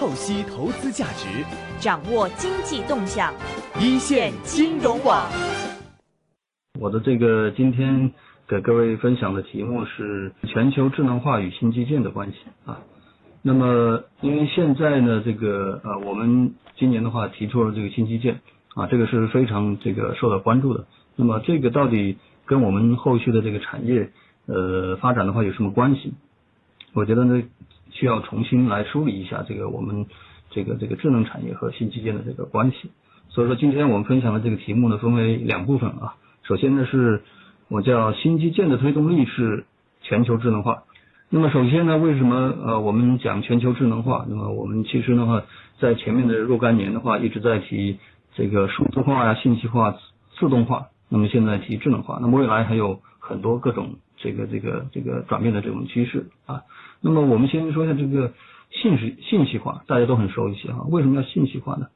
透析投资价值，掌握经济动向，一线金融网。我的这个今天给各位分享的题目是全球智能化与新基建的关系啊。那么，因为现在呢，这个呃，我们今年的话提出了这个新基建啊，这个是非常这个受到关注的。那么，这个到底跟我们后续的这个产业呃发展的话有什么关系？我觉得呢，需要重新来梳理一下这个我们这个这个智能产业和新基建的这个关系。所以说，今天我们分享的这个题目呢，分为两部分啊。首先呢，是我叫新基建的推动力是全球智能化。那么首先呢，为什么呃我们讲全球智能化？那么我们其实的话，在前面的若干年的话，一直在提这个数字化呀、信息化、自动化。那么现在提智能化，那么未来还有很多各种这个这个这个转变的这种趋势啊。那么我们先说一下这个信息信息化，大家都很熟悉哈。为什么要信息化呢？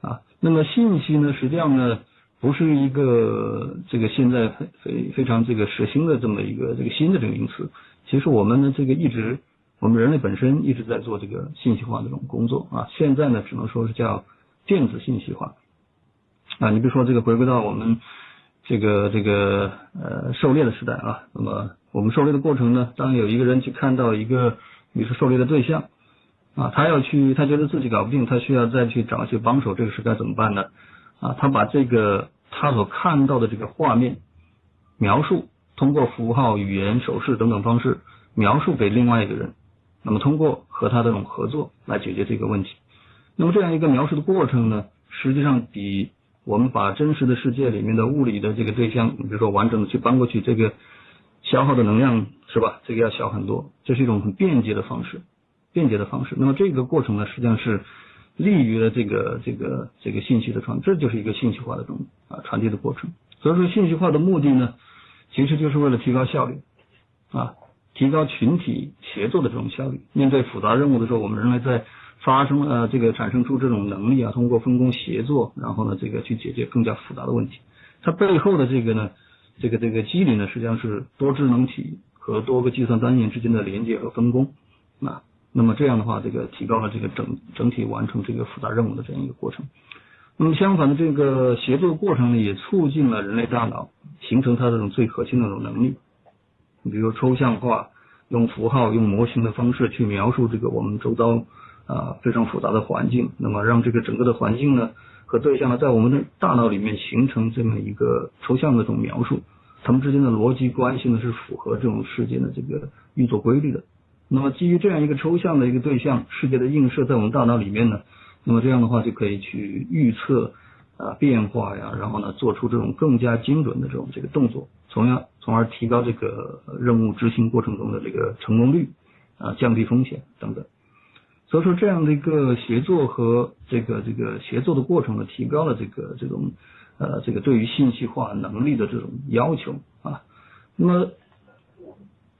啊，那么信息呢，实际上呢，不是一个这个现在非非常这个时兴的这么一个这个新的这个名词。其实我们呢，这个一直，我们人类本身一直在做这个信息化这种工作啊。现在呢，只能说是叫电子信息化啊。你比如说这个回归到我们这个这个呃狩猎的时代啊，那么我们狩猎的过程呢，当有一个人去看到一个你是狩猎的对象啊，他要去，他觉得自己搞不定，他需要再去找一些帮手，这个是该怎么办呢？啊，他把这个他所看到的这个画面描述。通过符号、语言、手势等等方式描述给另外一个人，那么通过和他这种合作来解决这个问题。那么这样一个描述的过程呢，实际上比我们把真实的世界里面的物理的这个对象，比如说完整的去搬过去，这个消耗的能量是吧？这个要小很多。这是一种很便捷的方式，便捷的方式。那么这个过程呢，实际上是利于了这个这个这个信息的传，这就是一个信息化的这种啊传递的过程。所以说，信息化的目的呢？其实就是为了提高效率啊，提高群体协作的这种效率。面对复杂任务的时候，我们人类在发生呃这个产生出这种能力啊，通过分工协作，然后呢这个去解决更加复杂的问题。它背后的这个呢，这个这个机理呢，实际上是多智能体和多个计算单元之间的连接和分工啊。那么这样的话，这个提高了这个整整体完成这个复杂任务的这样一个过程。那么相反的，这个协作过程呢，也促进了人类大脑形成它这种最核心的这种能力。你比如抽象化，用符号、用模型的方式去描述这个我们周遭啊非常复杂的环境，那么让这个整个的环境呢和对象呢，在我们的大脑里面形成这么一个抽象的这种描述，它们之间的逻辑关系呢是符合这种世界的这个运作规律的。那么基于这样一个抽象的一个对象世界的映射，在我们大脑里面呢。那么这样的话就可以去预测啊变化呀，然后呢做出这种更加精准的这种这个动作，从而从而提高这个任务执行过程中的这个成功率啊，降低风险等等。所以说这样的一个协作和这个这个协作的过程呢，提高了这个这种呃这个对于信息化能力的这种要求啊。那么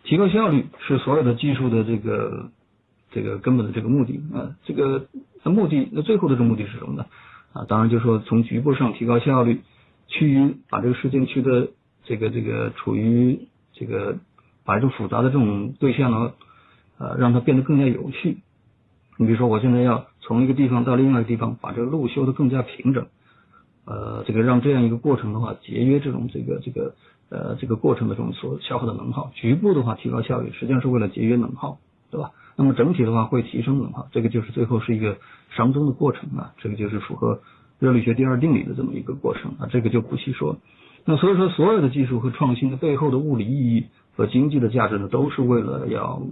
提高效率是所有的技术的这个。这个根本的这个目的啊，这个那目的那最后的这个目的是什么呢？啊，当然就是说从局部上提高效率，去把这个事件区的这个这个处于这个把这种复杂的这种对象呢，呃，让它变得更加有序。你比如说，我现在要从一个地方到另外一个地方，把这个路修得更加平整，呃，这个让这样一个过程的话，节约这种这个这个呃这个过程的这种所消耗的能耗。局部的话提高效率，实际上是为了节约能耗，对吧？那么整体的话会提升能耗，这个就是最后是一个熵增的过程啊，这个就是符合热力学第二定理的这么一个过程啊，这个就不细说。那所以说，所有的技术和创新的背后的物理意义和经济的价值呢，都是为了要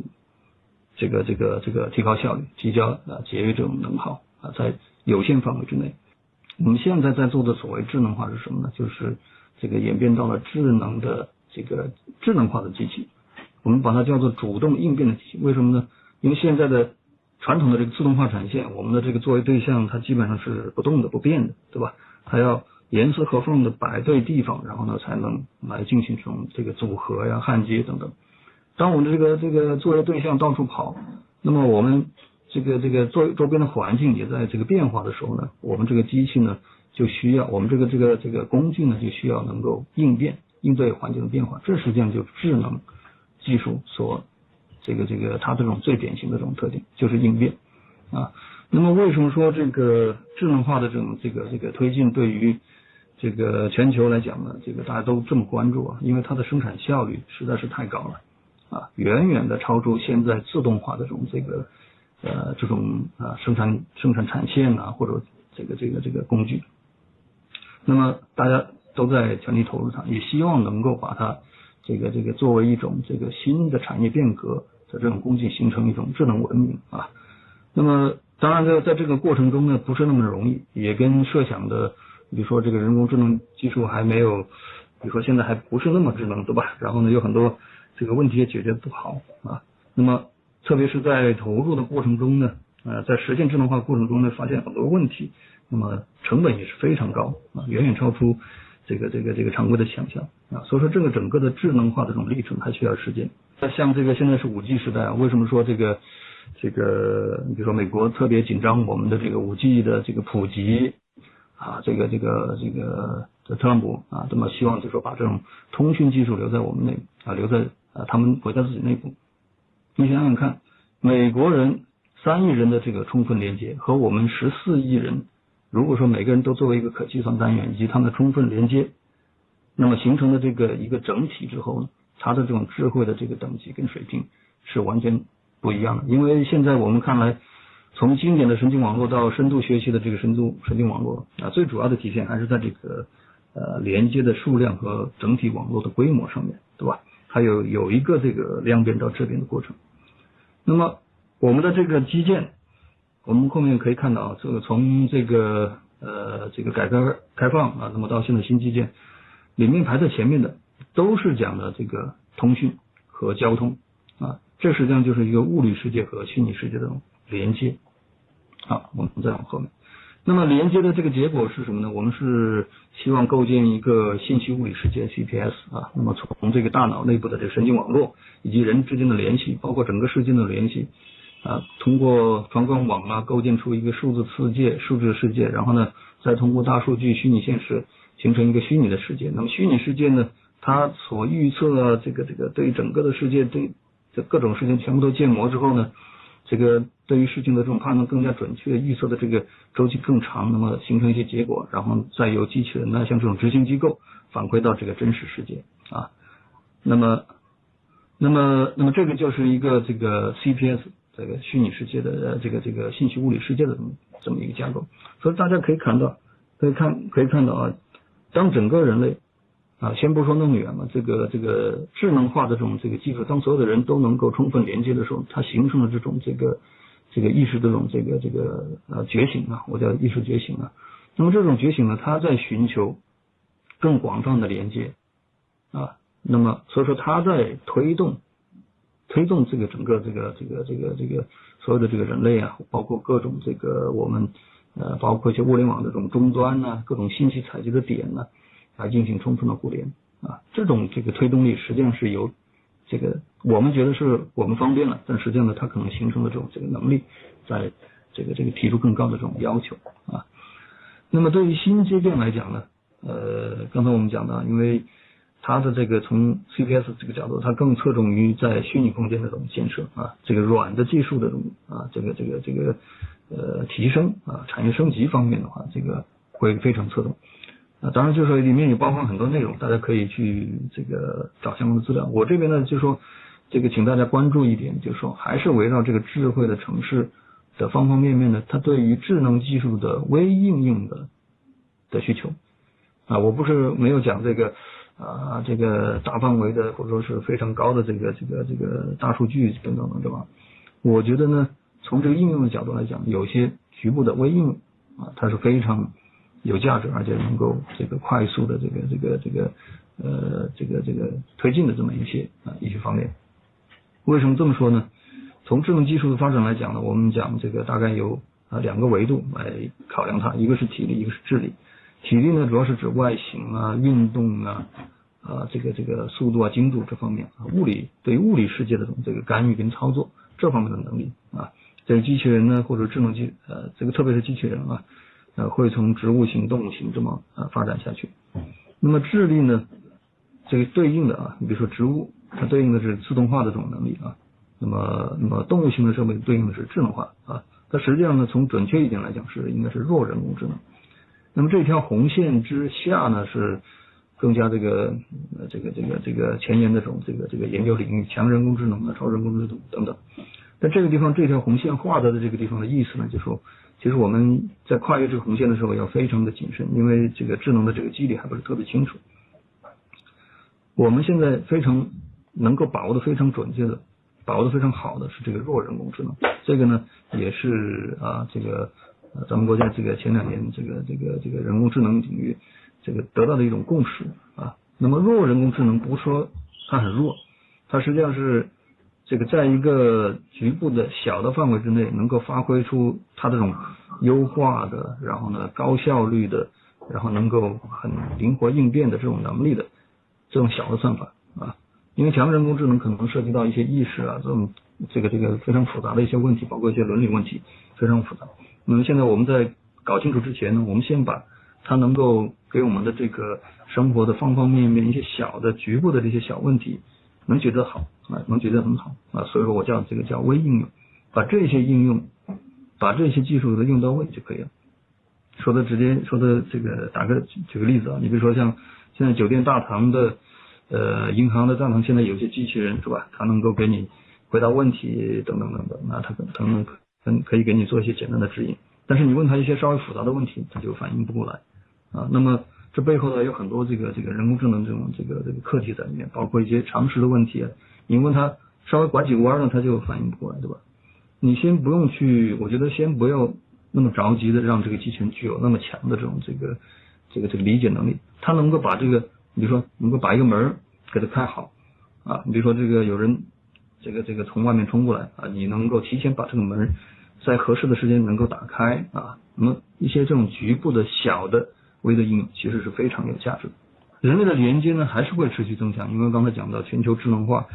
这个这个这个提高效率，提高啊节约这种能耗啊，在有限范围之内。我们现在在做的所谓智能化是什么呢？就是这个演变到了智能的这个智能化的机器，我们把它叫做主动应变的机器。为什么呢？因为现在的传统的这个自动化产线，我们的这个作为对象，它基本上是不动的、不变的，对吧？它要严丝合缝的摆对地方，然后呢，才能来进行这种这个组合呀、焊接等等。当我们的这个这个作为对象到处跑，那么我们这个这个周周边的环境也在这个变化的时候呢，我们这个机器呢就需要，我们这个这个这个工具呢就需要能够应变、应对环境的变化。这实际上就智能技术所。这个这个它这种最典型的这种特点就是应变啊，那么为什么说这个智能化的这种这个这个推进对于这个全球来讲呢，这个大家都这么关注啊？因为它的生产效率实在是太高了啊，远远的超出现在自动化的这种这个呃这种啊生产生产产线啊或者这个这个这个工具。那么大家都在全力投入它，也希望能够把它这个这个作为一种这个新的产业变革的这种工具，形成一种智能文明啊。那么当然在在这个过程中呢，不是那么容易，也跟设想的，比如说这个人工智能技术还没有，比如说现在还不是那么智能，对吧？然后呢，有很多这个问题也解决不好啊。那么特别是在投入的过程中呢，呃，在实现智能化过程中呢，发现很多问题。那么成本也是非常高啊，远远超出这个这个这个常规的想象啊，所以说这个整个的智能化的这种历程还需要时间。那像这个现在是五 G 时代啊，为什么说这个这个你比如说美国特别紧张我们的这个五 G 的这个普及啊，这个这个这个特朗普啊，这么希望就说把这种通讯技术留在我们内啊，留在啊他们国家自己内部。你想想看，美国人三亿人的这个充分连接和我们十四亿人。如果说每个人都作为一个可计算单元以及他们的充分连接，那么形成的这个一个整体之后呢，它的这种智慧的这个等级跟水平是完全不一样的。因为现在我们看来，从经典的神经网络到深度学习的这个深度神经网络啊，最主要的体现还是在这个呃连接的数量和整体网络的规模上面，对吧？还有有一个这个量变到质变的过程。那么我们的这个基建。我们后面可以看到啊，这个从这个呃这个改革开放啊，那么到现在新基建里面排在前面的都是讲的这个通讯和交通啊，这实际上就是一个物理世界和虚拟世界的连接啊。我们再往后面，那么连接的这个结果是什么呢？我们是希望构建一个信息物理世界 CPS 啊，那么从这个大脑内部的这个神经网络以及人之间的联系，包括整个世界的联系。啊，通过传感网啊，构建出一个数字世界、数字世界，然后呢，再通过大数据、虚拟现实形成一个虚拟的世界。那么虚拟世界呢，它所预测的这个这个对整个的世界对这各种事情全部都建模之后呢，这个对于事情的这种判断更加准确，预测的这个周期更长，那么形成一些结果，然后再由机器人呢，像这种执行机构反馈到这个真实世界啊。那么，那么，那么这个就是一个这个 CPS。这个虚拟世界的这个这个信息物理世界的这么这么一个架构，所以大家可以看到，可以看可以看到啊，当整个人类啊，先不说那么远嘛，这个这个智能化的这种这个技术，当所有的人都能够充分连接的时候，它形成了这种这个这个意识这种这个这个呃觉醒啊，我叫意识觉醒啊。那么这种觉醒呢，它在寻求更广泛的连接啊，那么所以说它在推动。推动这个整个这个这个这个这个所有的这个人类啊，包括各种这个我们呃，包括一些物联网的这种终端呢，各种信息采集的点呢，来进行充分的互联啊，这种这个推动力实际上是由这个我们觉得是我们方便了，但实际上呢，它可能形成的这种这个能力，在这个这个提出更高的这种要求啊。那么对于新阶段来讲呢，呃，刚才我们讲到，因为它的这个从 CPS 这个角度，它更侧重于在虚拟空间的这种建设啊，这个软的技术的这种啊，这个这个这个呃提升啊，产业升级方面的话，这个会非常侧重啊。当然，就是说里面也包含很多内容，大家可以去这个找相关的资料。我这边呢，就说这个请大家关注一点，就是说还是围绕这个智慧的城市的方方面面呢，它对于智能技术的微应用的的需求啊，我不是没有讲这个。啊，这个大范围的或者说是非常高的这个这个这个大数据等等等，对吧？我觉得呢，从这个应用的角度来讲，有些局部的微应用啊，它是非常有价值，而且能够这个快速的这个这个这个呃这个这个推进的这么一些啊一些方面。为什么这么说呢？从智能技术的发展来讲呢，我们讲这个大概有啊两个维度来考量它，一个是体力，一个是智力。体力呢，主要是指外形啊、运动啊、啊这个这个速度啊、精度这方面啊，物理对物理世界的这种这个干预跟操作这方面的能力啊，这个机器人呢或者智能机呃这个特别是机器人啊，呃会从植物型、动物型这么呃发展下去。那么智力呢，这个对应的啊，你比如说植物，它对应的是自动化的这种能力啊，那么那么动物型的设备对应的是智能化啊，它实际上呢，从准确一点来讲是应该是弱人工智能。那么这条红线之下呢，是更加这个呃这个这个这个前沿的这种这个这个研究领域，强人工智能啊，超人工智能等等。但这个地方这条红线画的的这个地方的意思呢，就说其实我们在跨越这个红线的时候要非常的谨慎，因为这个智能的这个机理还不是特别清楚。我们现在非常能够把握的非常准确的。把握的非常好的是这个弱人工智能，这个呢也是啊这个咱们国家这个前两年这个这个这个人工智能领域这个得到的一种共识啊。那么弱人工智能不说它很弱，它实际上是这个在一个局部的小的范围之内，能够发挥出它这种优化的，然后呢高效率的，然后能够很灵活应变的这种能力的这种小的算法啊。因为强人工智能可能涉及到一些意识啊，这种这个这个非常复杂的一些问题，包括一些伦理问题，非常复杂。那么现在我们在搞清楚之前呢，我们先把它能够给我们的这个生活的方方面面一些小的局部的这些小问题能觉得好啊，能觉得很好啊，所以说我叫这个叫微应用，把这些应用，把这些技术都用到位就可以了。说的直接说的这个打个举个例子啊，你比如说像现在酒店大堂的。呃，银行的大堂现在有些机器人是吧？它能够给你回答问题等等等等，那它可能可能可以给你做一些简单的指引。但是你问他一些稍微复杂的问题，他就反应不过来啊。那么这背后呢有很多这个这个人工智能这种这个这个课题在里面，包括一些常识的问题啊。你问他稍微拐几个弯呢，他就反应不过来，对吧？你先不用去，我觉得先不要那么着急的让这个机器人具有那么强的这种这个这个这个理解能力，它能够把这个。比如说，能够把一个门给它开好啊，你比如说这个有人这个这个从外面冲过来啊，你能够提前把这个门在合适的时间能够打开啊，那么一些这种局部的小的微的应用其实是非常有价值的。人类的连接呢还是会持续增强，因为刚才讲到全球智能化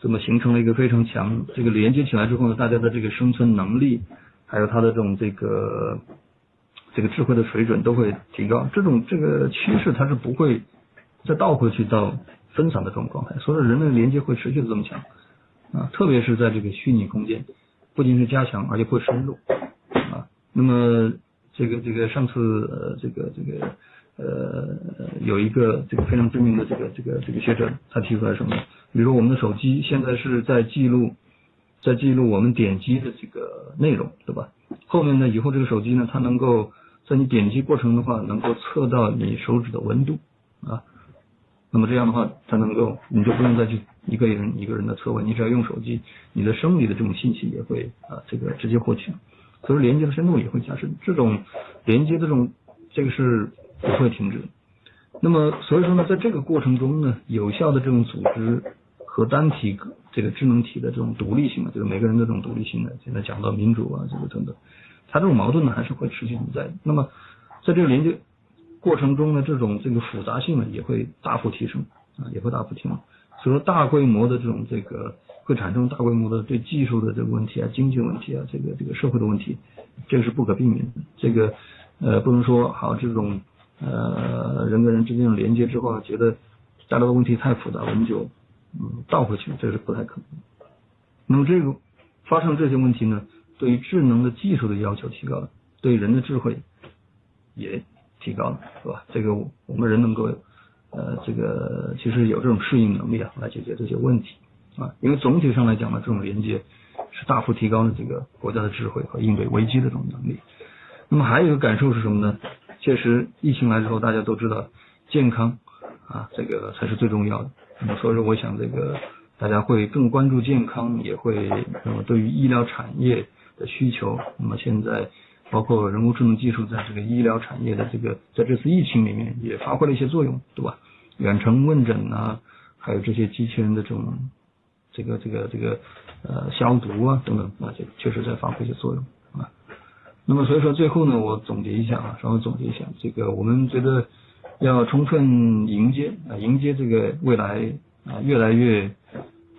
这么形成了一个非常强这个连接起来之后呢，大家的这个生存能力还有它的这种这个这个智慧的水准都会提高，这种这个趋势它是不会。再倒回去到分散的这种状态，所以人类连接会持续的增强啊，特别是在这个虚拟空间，不仅是加强，而且会深入啊。那么这个这个上次呃这个这个呃有一个这个非常知名的这个这个这个学者，他提出来什么？比如说我们的手机现在是在记录在记录我们点击的这个内容，对吧？后面呢以后这个手机呢，它能够在你点击过程的话，能够测到你手指的温度啊。那么这样的话，它能够，你就不用再去一个人一个人的测温，你只要用手机，你的生理的这种信息也会啊，这个直接获取，所以连接的深度也会加深。这种连接的这种这个是不会停止。那么所以说呢，在这个过程中呢，有效的这种组织和单体这个智能体的这种独立性啊，就是每个人的这种独立性呢，现在讲到民主啊，这个等等，它这种矛盾呢还是会持续存在。那么在这个连接。过程中呢，这种这个复杂性呢也会大幅提升啊，也会大幅提升。所以说，大规模的这种这个会产生大规模的对技术的这个问题啊、经济问题啊、这个这个社会的问题，这个是不可避免的。这个呃不能说好这种呃人跟人之间的连接之后觉得带来的问题太复杂，我们就嗯倒回去，这是不太可能。那么这个发生这些问题呢，对于智能的技术的要求提高了，对人的智慧也。提高了，是吧？这个我们人能够，呃，这个其实有这种适应能力啊，来解决这些问题啊。因为总体上来讲呢，这种连接是大幅提高了这个国家的智慧和应对危机的这种能力。那么还有一个感受是什么呢？确实，疫情来之后，大家都知道健康啊，这个才是最重要的。那么所以说，我想这个大家会更关注健康，也会那么对于医疗产业的需求，那么现在。包括人工智能技术在这个医疗产业的这个，在这次疫情里面也发挥了一些作用，对吧？远程问诊啊，还有这些机器人的这种，这个这个这个呃消毒啊等等啊，这确实在发挥一些作用啊。那么所以说最后呢，我总结一下啊，稍微总结一下，这个我们觉得要充分迎接啊，迎接这个未来啊越来越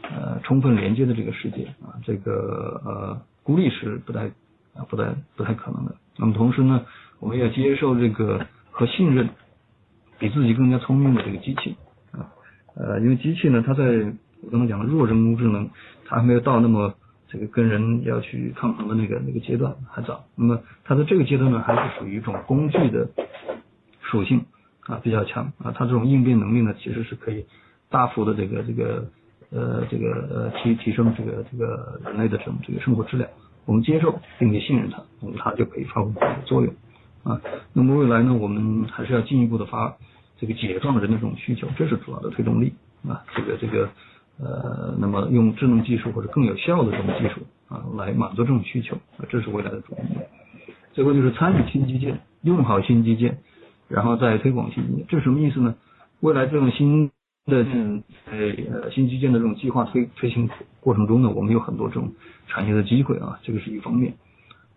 呃充分连接的这个世界啊，这个呃孤立是不太。啊，不太不太可能的。那么同时呢，我们要接受这个和信任比自己更加聪明的这个机器啊，呃，因为机器呢，它在我刚才讲的弱人工智能，它还没有到那么这个跟人要去抗衡的那个那个阶段还早。那么它的这个阶段呢，还是属于一种工具的属性啊比较强啊，它这种应变能力呢，其实是可以大幅的这个这个呃这个呃提提升这个这个人类的这种这个生活质量。我们接受并且信任它，那么它就可以发挥它的作用啊。那么未来呢，我们还是要进一步的发这个解放人的这种需求，这是主要的推动力啊。这个这个呃，那么用智能技术或者更有效的这种技术啊，来满足这种需求啊，这是未来的主目标。最后就是参与新基建，用好新基建，然后再推广新基建，这是什么意思呢？未来这种新的嗯呃新基建的这种计划推推行过程中呢，我们有很多这种产业的机会啊，这个是一方面。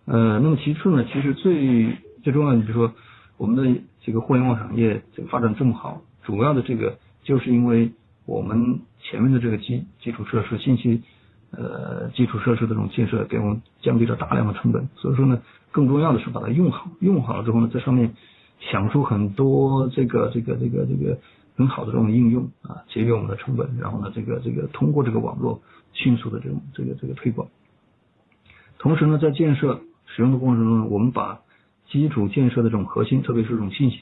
呃，那么其次呢，其实最最重要的，比如说我们的这个互联网产业这个发展这么好，主要的这个就是因为我们前面的这个基基础设施、信息呃基础设施的这种建设，给我们降低了大量的成本。所以说呢，更重要的是把它用好，用好了之后呢，在上面想出很多这个这个这个这个。很好的这种应用啊，节约我们的成本，然后呢，这个这个通过这个网络迅速的这种这个这个推广。同时呢，在建设使用的过程中呢，我们把基础建设的这种核心，特别是这种信息，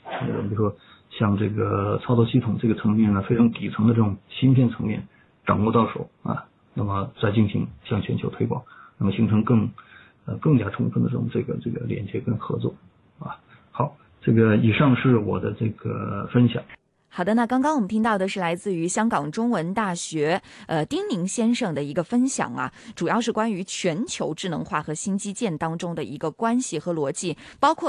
比如说像这个操作系统这个层面呢，非常底层的这种芯片层面掌握到手啊，那么再进行向全球推广，那么形成更呃更加充分的这种这个这个连接跟合作啊。好，这个以上是我的这个分享。好的，那刚刚我们听到的是来自于香港中文大学呃丁宁先生的一个分享啊，主要是关于全球智能化和新基建当中的一个关系和逻辑，包括。